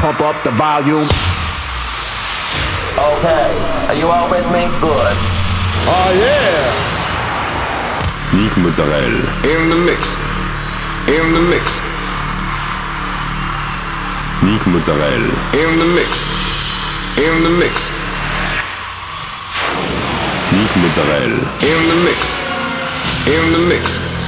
pump up the volume. Okay, are you all with me? Good. Oh yeah! Nick Mozzarella. In the mix. In the mix. Nick Mozzarella. In the mix. In the mix. Nick Mozzarella. In the mix. In the mix.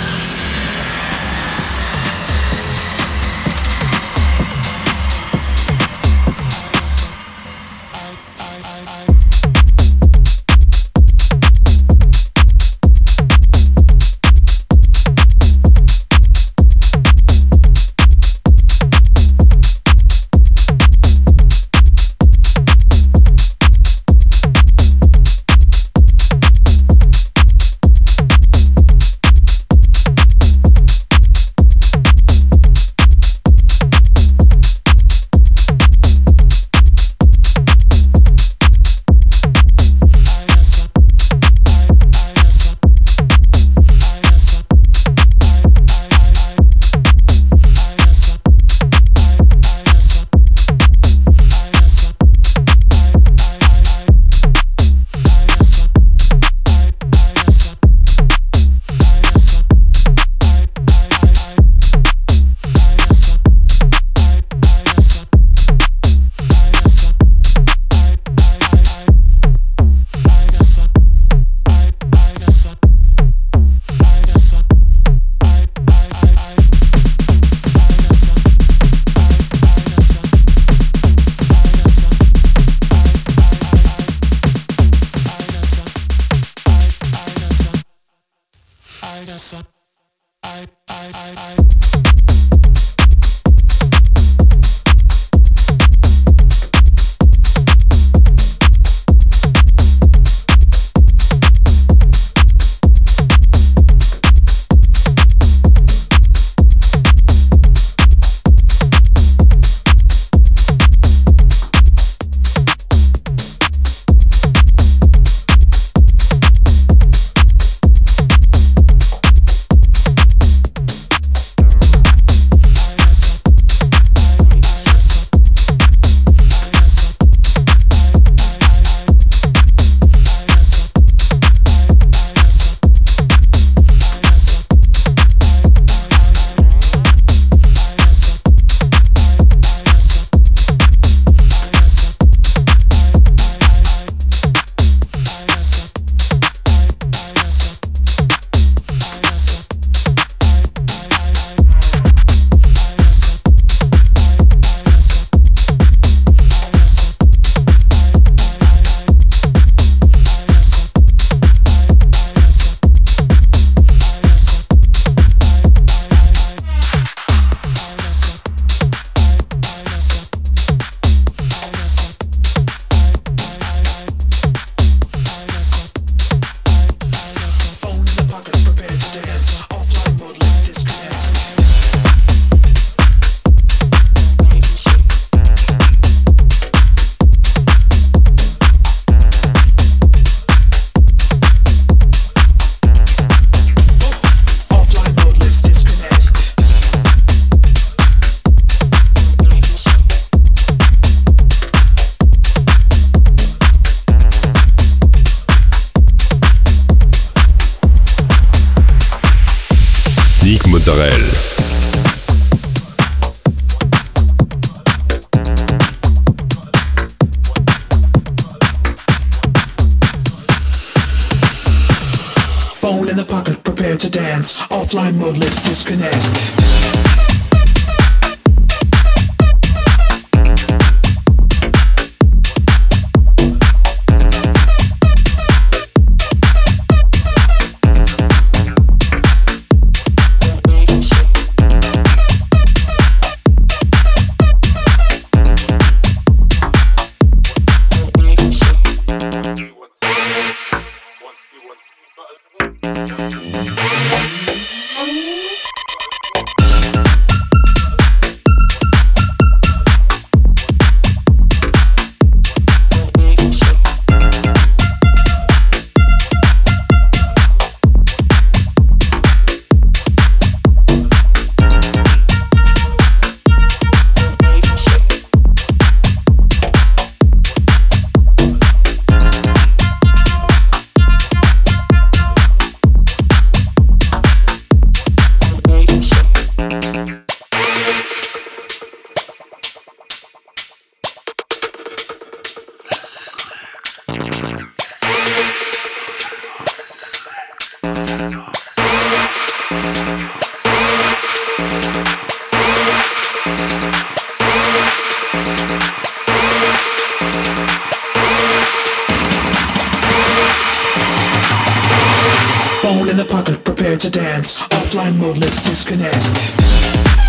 To dance. Offline mode, let's disconnect.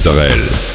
Mozzarella.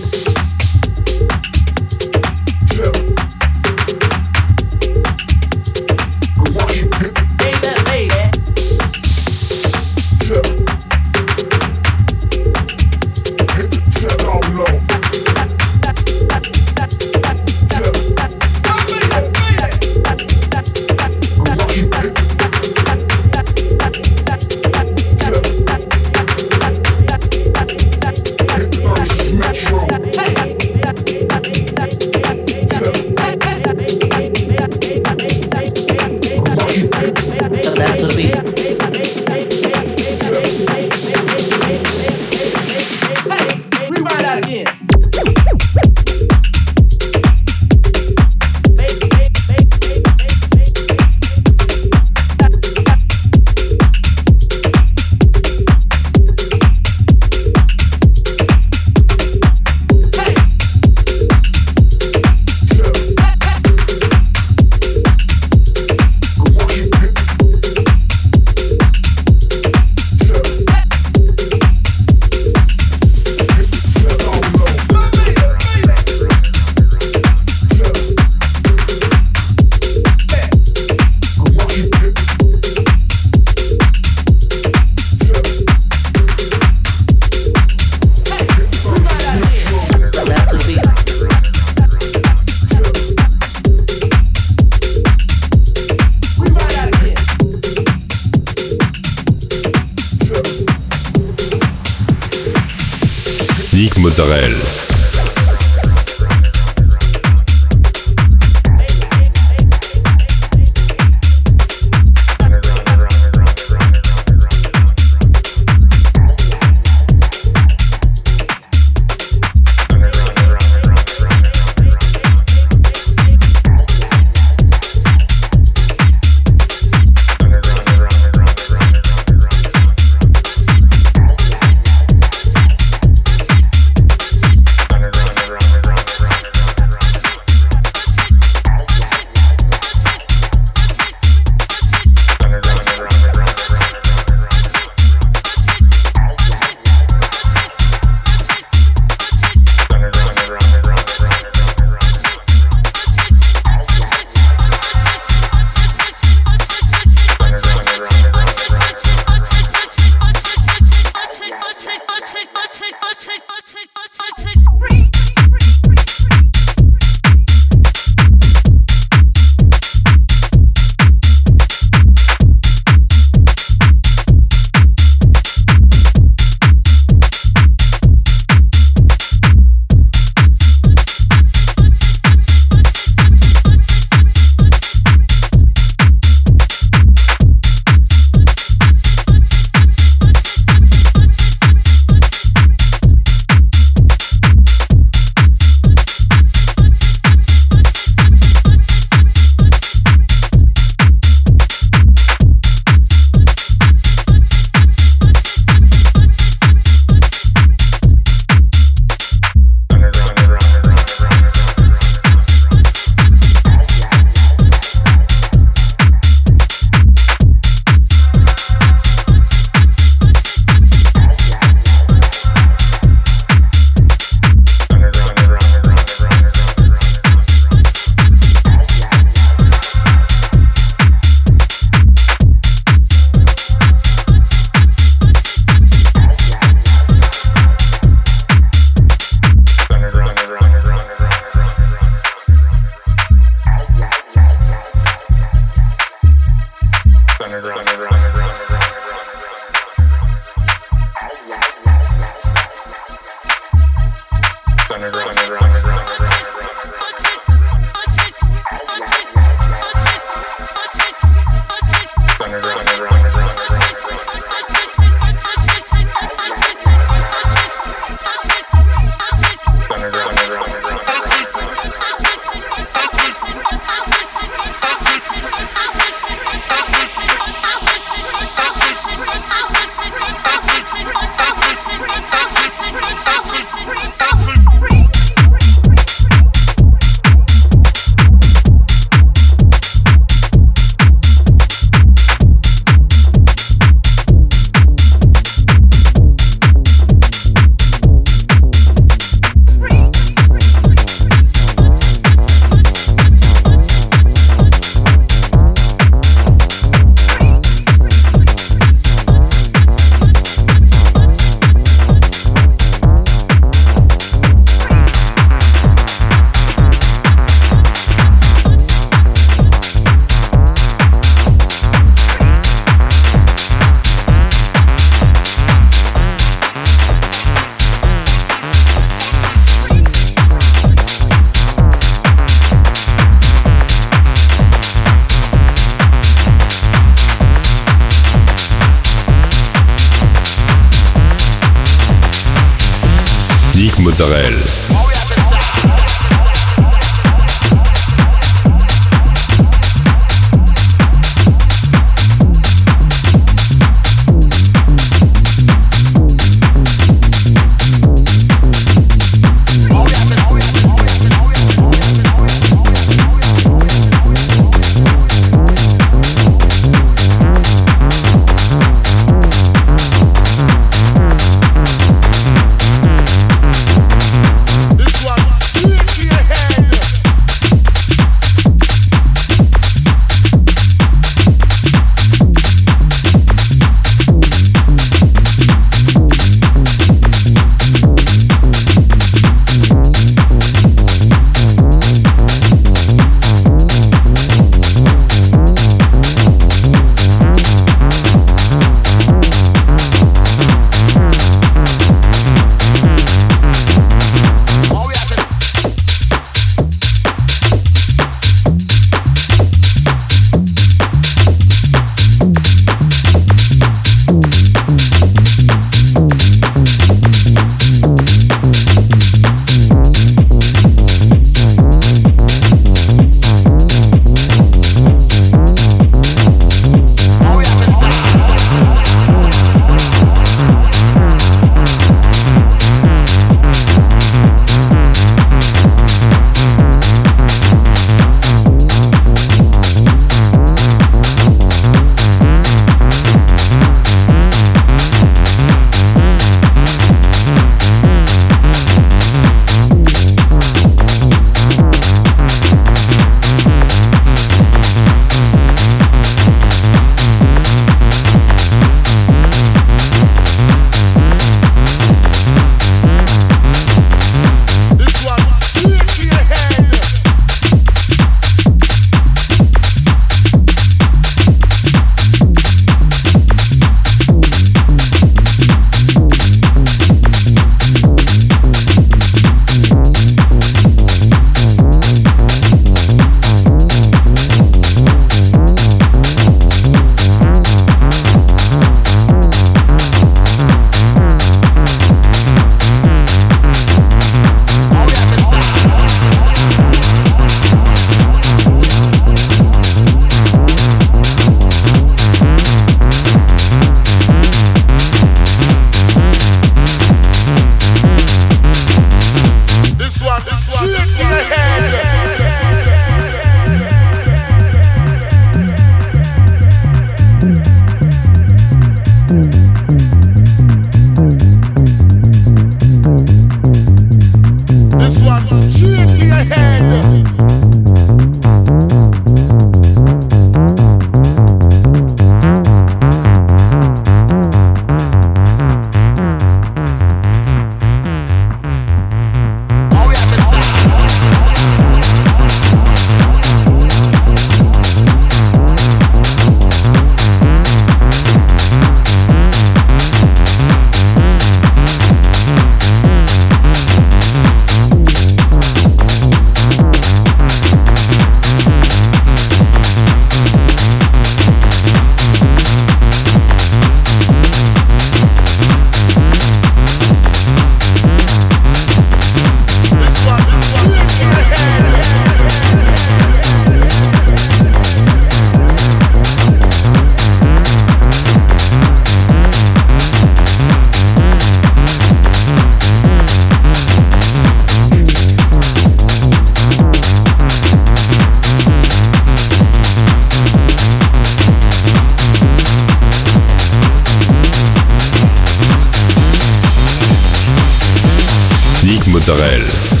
Israel.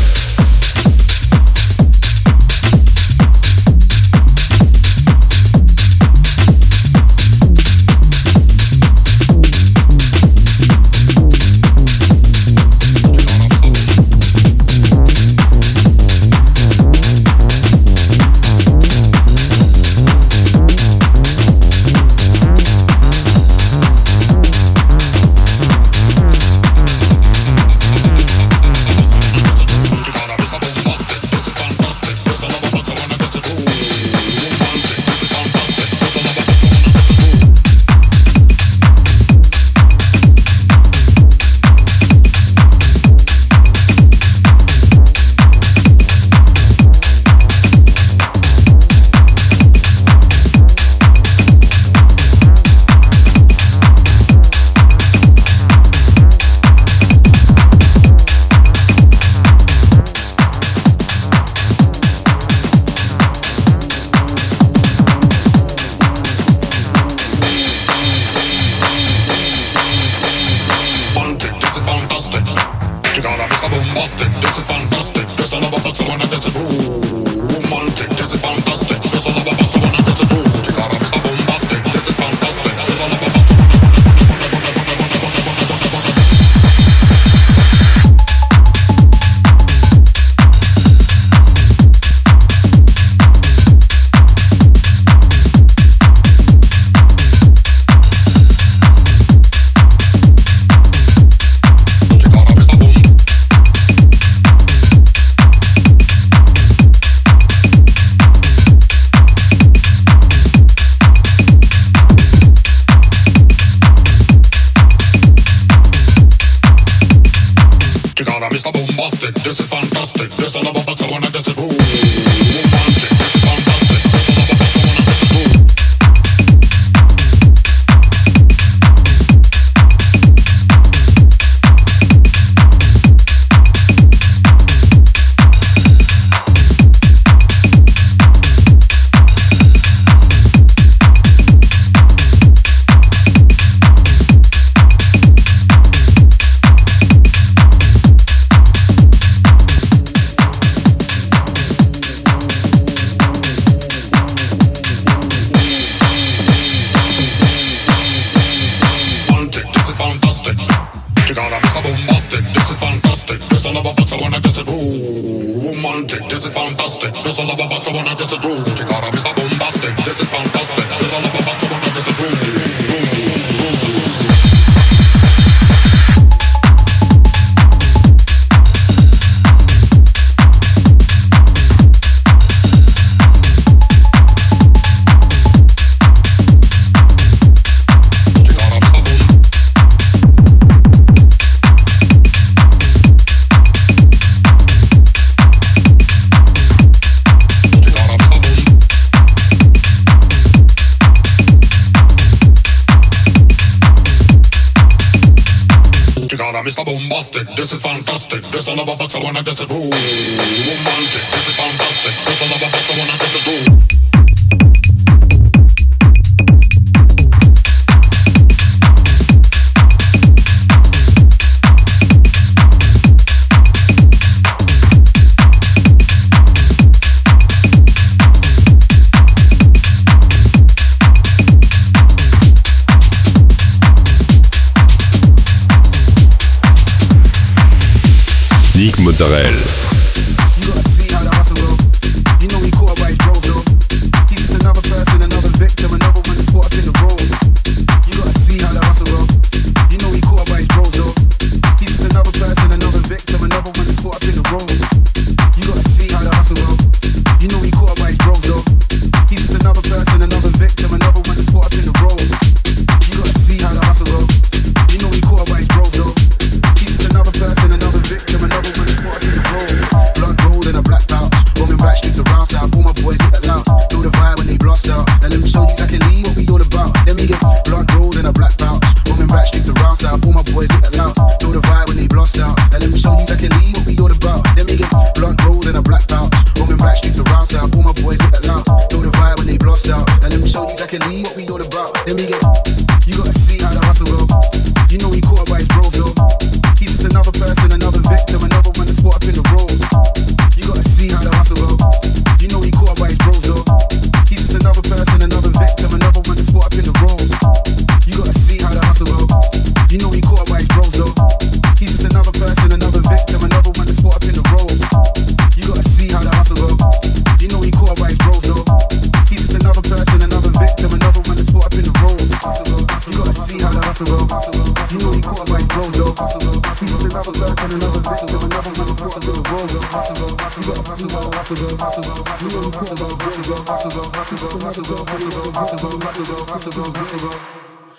Mozzarella.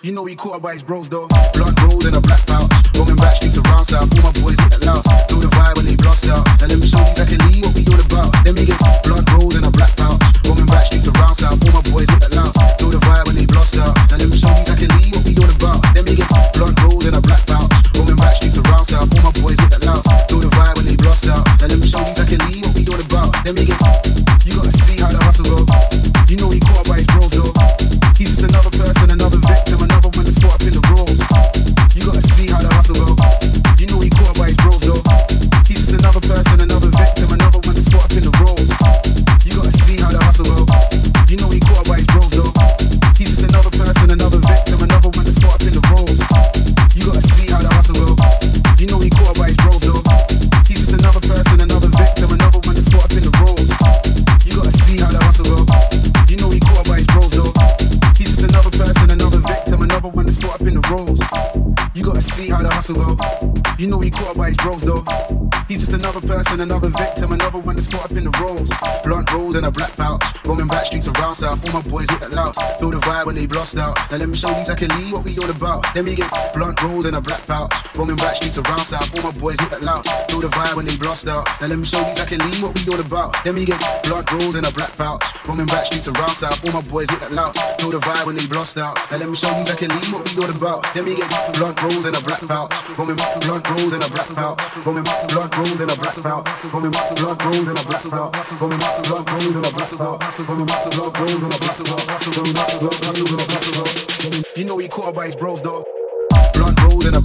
You know he caught by his bros though. Blood rolled in a black pouch. Roaming back streets around south. All my boys the loud. Feel the vibe when they blast out. And let me show you exactly what we all about. Let me get blood rolled in a black pouch. Roaming back streets around south. All my boys the loud. Feel the vibe when they blast out. And let me show you exactly what we all about. Let me get blood rolled in a black pouch. Roaming back streets around south. All my boys hit caught by his bros though. He's just another person, another victim, another one that's caught up in the roles. Blunt rolls and a black pouch. Back streets around south. All my boys hit that loud. Feel the vibe when they blast out. Now let me show you exactly what we all about. Let me get blunt rolls in a black pouch. Roaming back streets around south. All my boys hit that loud. Feel the vibe when they blast out. Now let me show you exactly what we all about. Let me get blunt rolls and a black pouch. Roaming back streets around south. All my boys hit that loud. Feel the vibe when they blast out. Now let me show you exactly what we all about. Let me get blunt rolls and a black pouch. Roaming blunt rolled and a black pouch. Roaming blunt rolled in a black pouch. Roaming blunt rolled and a black pouch. Roaming blunt rolled and a black pouch. Roaming blunt rolled and a black pouch. You know he caught by his bros though. Blunt rolled and a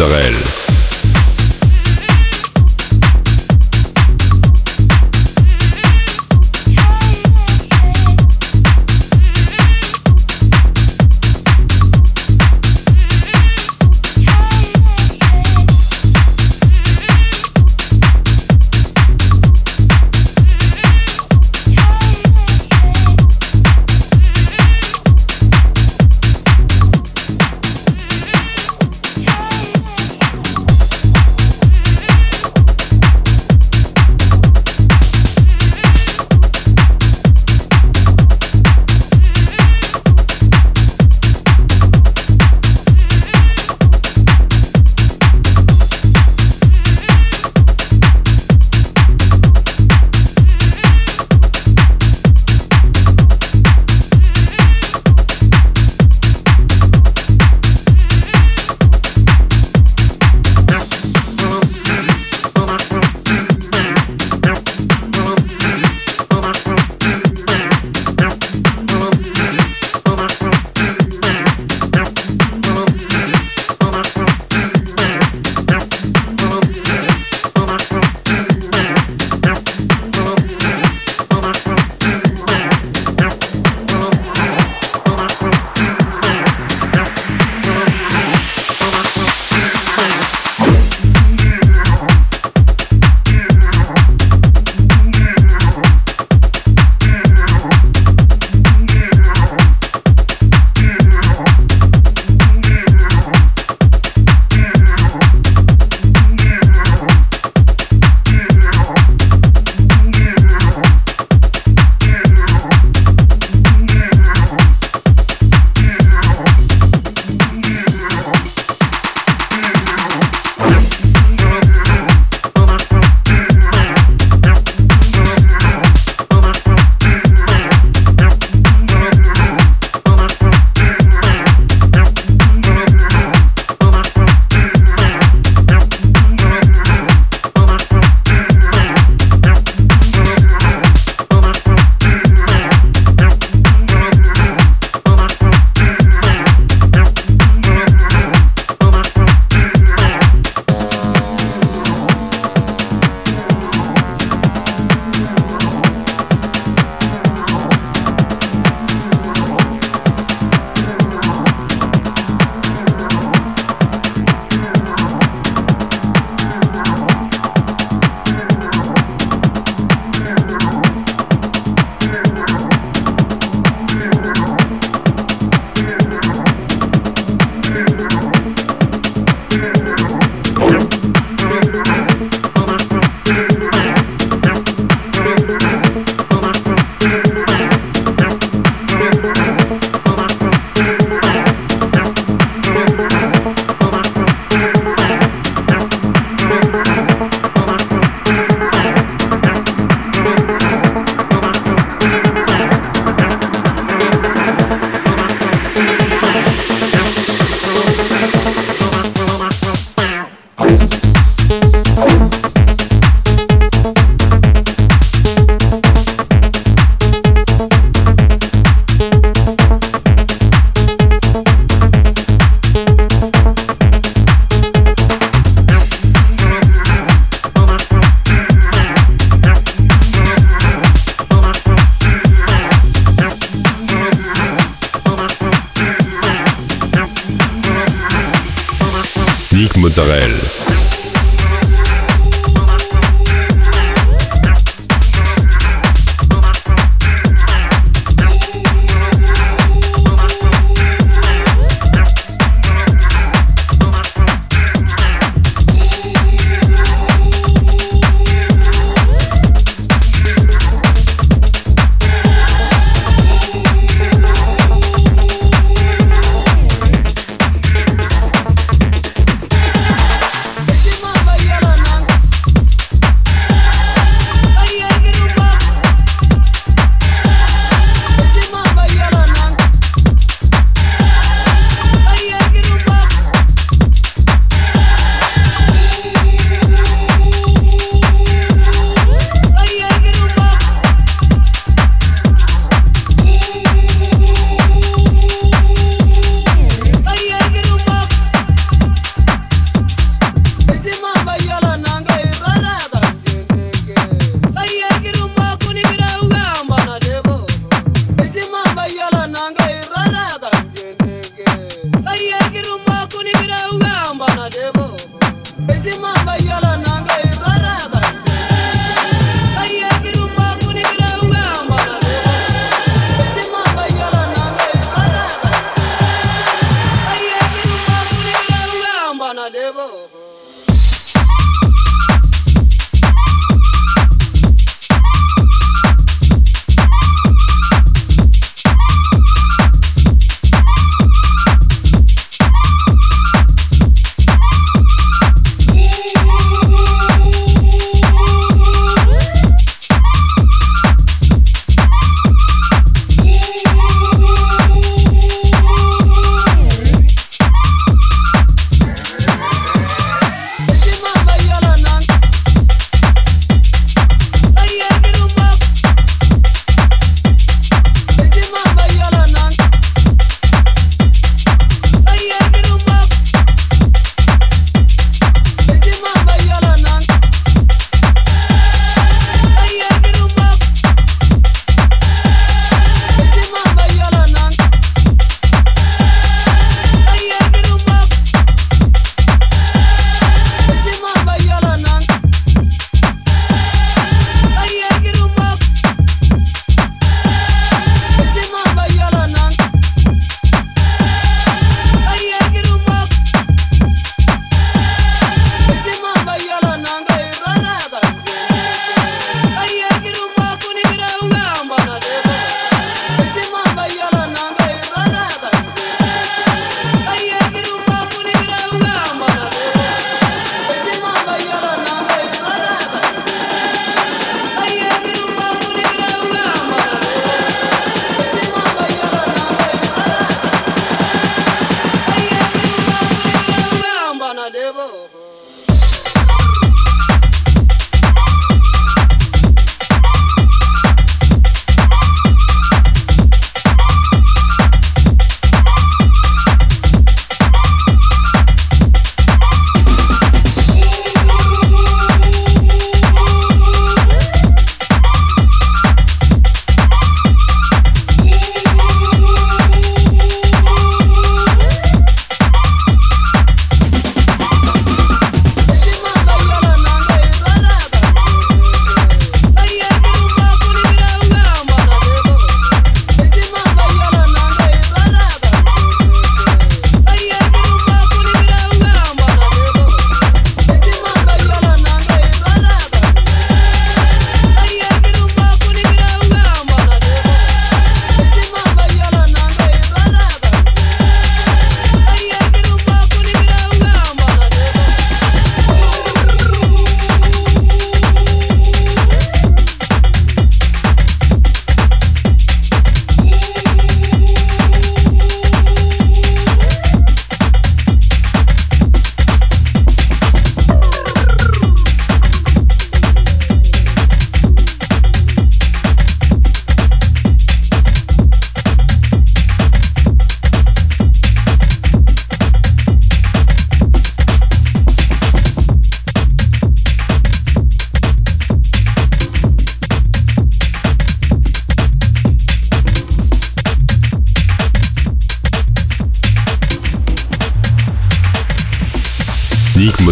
Mozzarella.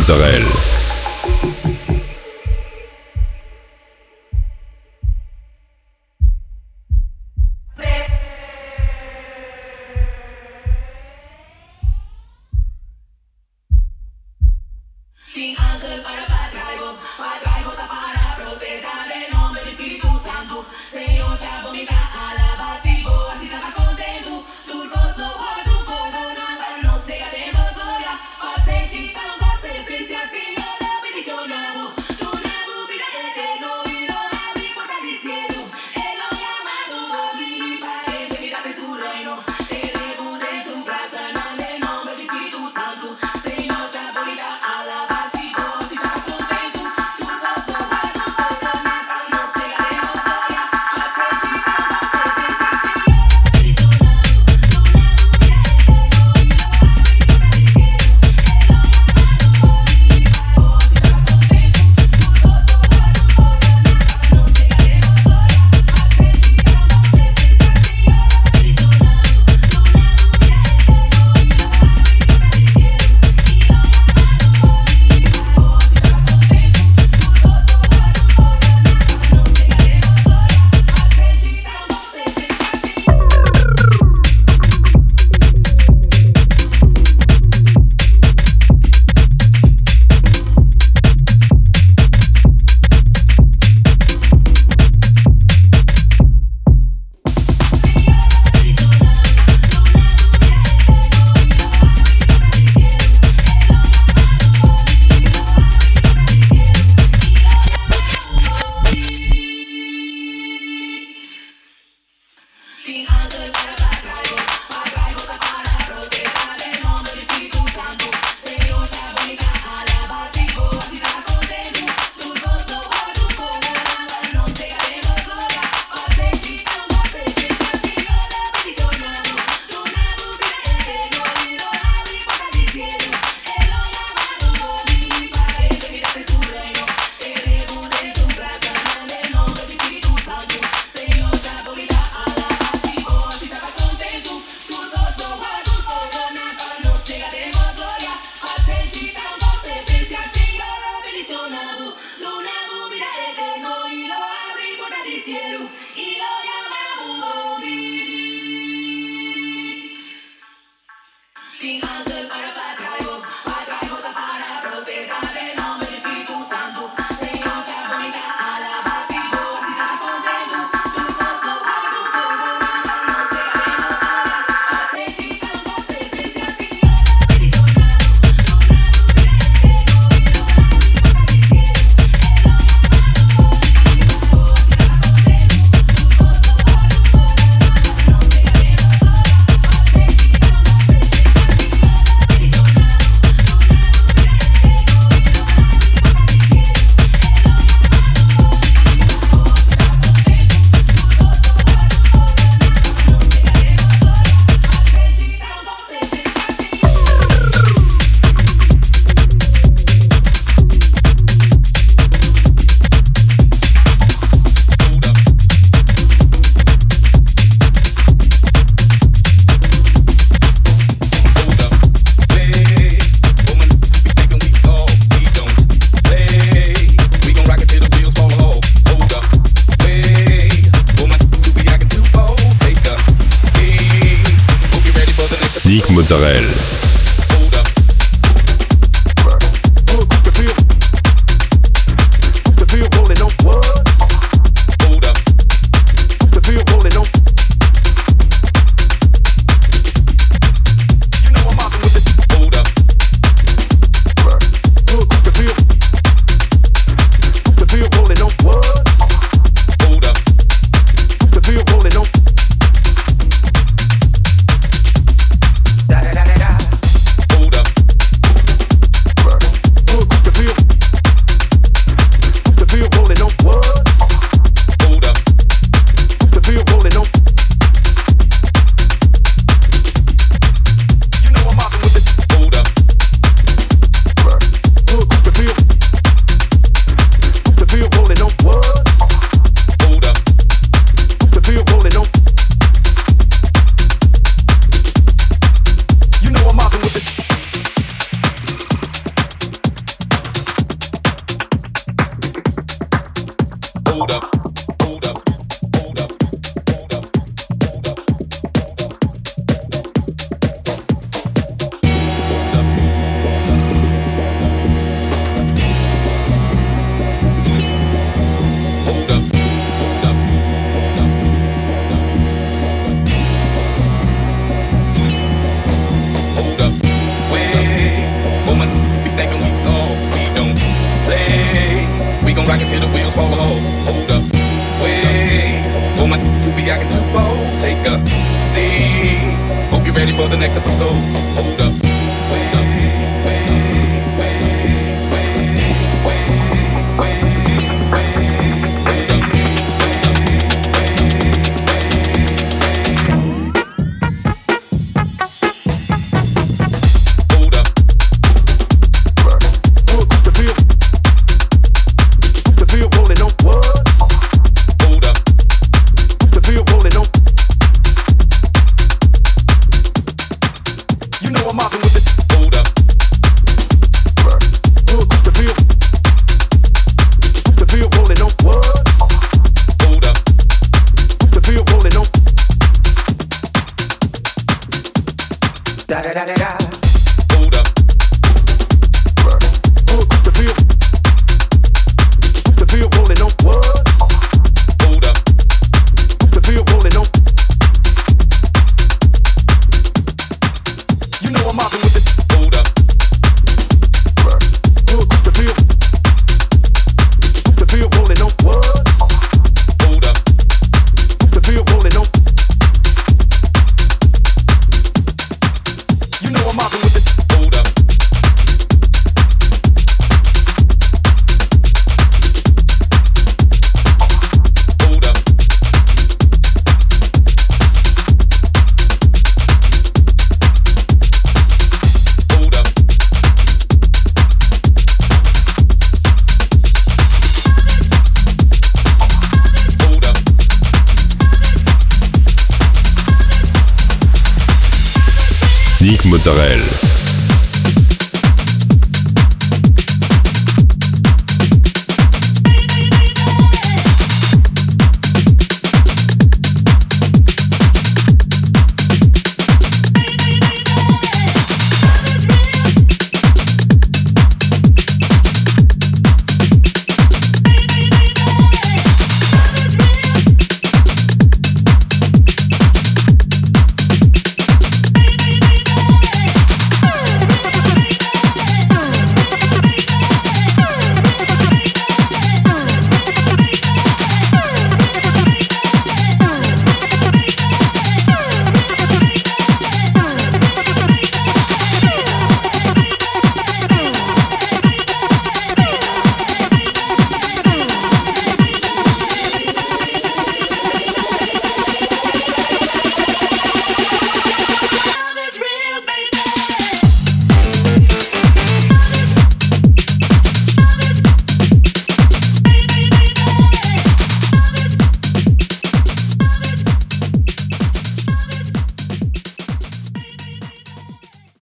Nick